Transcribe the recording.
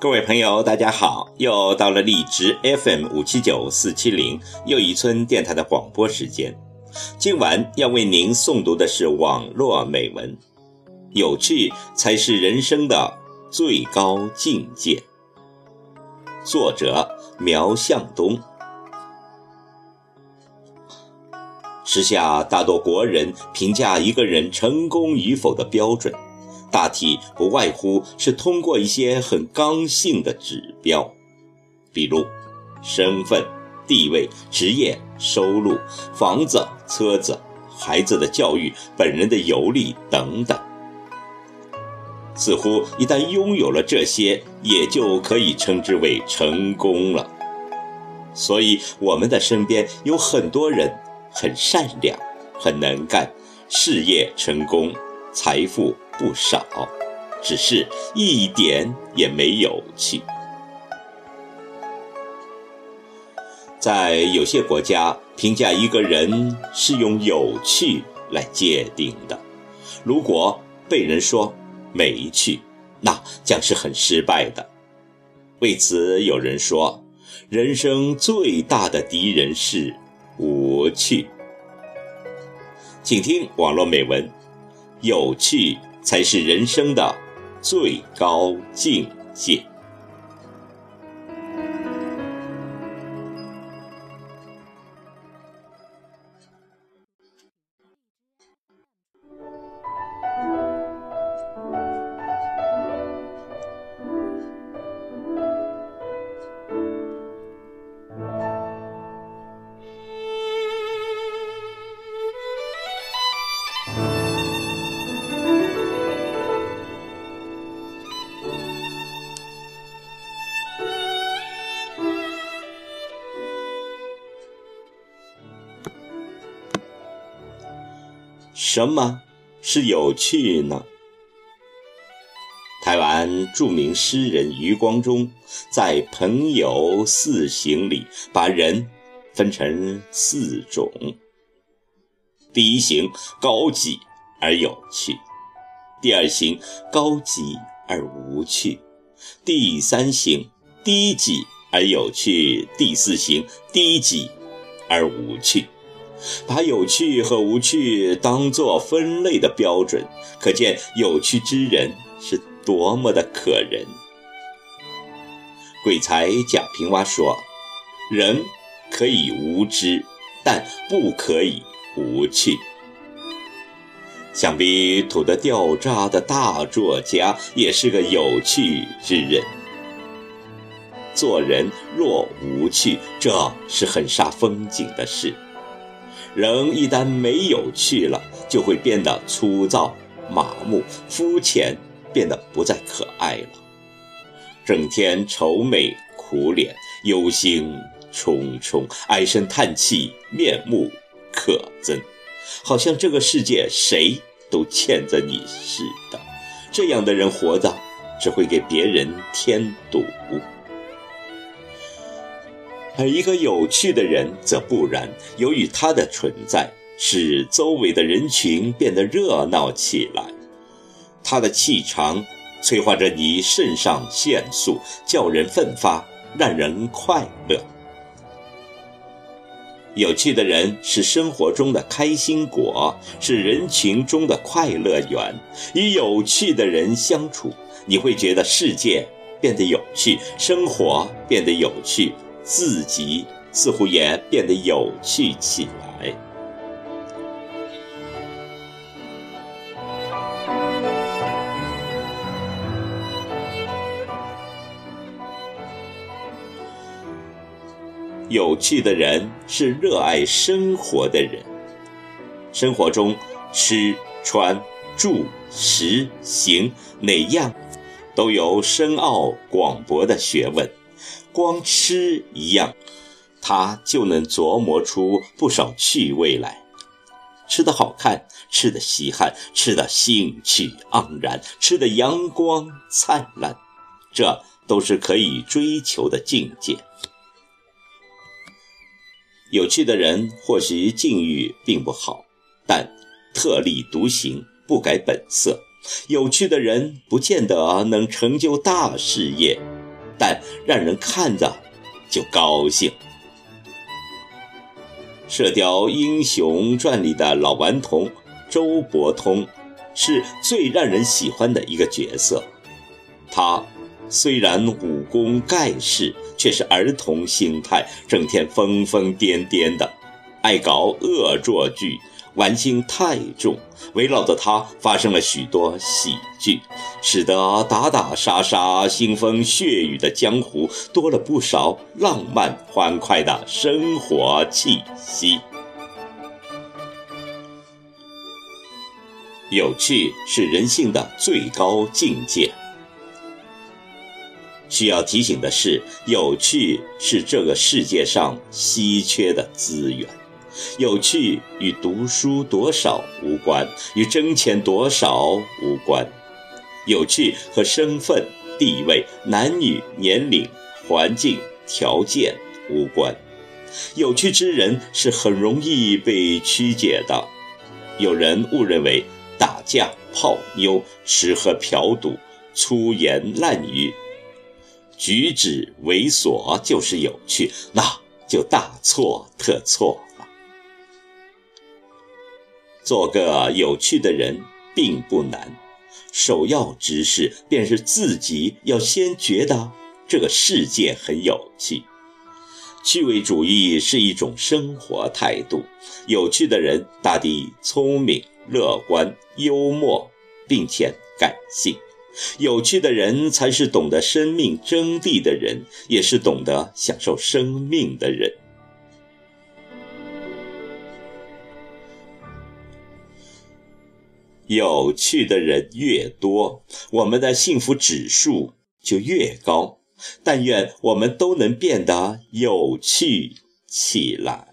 各位朋友，大家好！又到了荔枝 FM 五七九四七零又一村电台的广播时间。今晚要为您诵读的是网络美文，有趣才是人生的最高境界。作者苗向东。时下大多国人评价一个人成功与否的标准。大体不外乎是通过一些很刚性的指标，比如身份、地位、职业、收入、房子、车子、孩子的教育、本人的游历等等。似乎一旦拥有了这些，也就可以称之为成功了。所以我们的身边有很多人很善良、很能干，事业成功，财富。不少，只是一点也没有趣。在有些国家，评价一个人是用有趣来界定的。如果被人说没趣，那将是很失败的。为此，有人说，人生最大的敌人是无趣。请听网络美文，有趣。才是人生的最高境界。什么是有趣呢？台湾著名诗人余光中在《朋友四行》里把人分成四种：第一行高级而有趣；第二行高级而无趣；第三行低级而有趣；第四行低级而无趣。把有趣和无趣当作分类的标准，可见有趣之人是多么的可人。鬼才贾平凹说：“人可以无知，但不可以无趣。”想必土得掉渣的大作家也是个有趣之人。做人若无趣，这是很煞风景的事。人一旦没有趣了，就会变得粗糙、麻木、肤浅，变得不再可爱了。整天愁眉苦脸、忧心忡忡、唉声叹气、面目可憎，好像这个世界谁都欠着你似的。这样的人活着，只会给别人添堵。而一个有趣的人则不然，由于他的存在，使周围的人群变得热闹起来。他的气场催化着你肾上腺素，叫人奋发，让人快乐。有趣的人是生活中的开心果，是人群中的快乐源。与有趣的人相处，你会觉得世界变得有趣，生活变得有趣。自己似乎也变得有趣起来。有趣的人是热爱生活的人。生活中，吃穿住食行哪样，都有深奥广博的学问。光吃一样，他就能琢磨出不少趣味来。吃的好看，吃的稀罕，吃的兴趣盎然，吃的阳光灿烂，这都是可以追求的境界。有趣的人或许境遇并不好，但特立独行，不改本色。有趣的人不见得能成就大事业。但让人看着就高兴。《射雕英雄传》里的老顽童周伯通，是最让人喜欢的一个角色。他虽然武功盖世，却是儿童心态，整天疯疯癫癫的，爱搞恶作剧。玩心太重，围绕着他发生了许多喜剧，使得打打杀杀、腥风血雨的江湖多了不少浪漫欢快的生活气息。有趣是人性的最高境界。需要提醒的是，有趣是这个世界上稀缺的资源。有趣与读书多少无关，与挣钱多少无关。有趣和身份、地位、男女、年龄、环境、条件无关。有趣之人是很容易被曲解的。有人误认为打架、泡妞、吃喝嫖赌、粗言烂语、举止猥琐就是有趣，那就大错特错。做个有趣的人并不难，首要之事便是自己要先觉得这个世界很有趣。趣味主义是一种生活态度，有趣的人大抵聪明、乐观、幽默，并且感性。有趣的人才是懂得生命真谛的人，也是懂得享受生命的人。有趣的人越多，我们的幸福指数就越高。但愿我们都能变得有趣起来。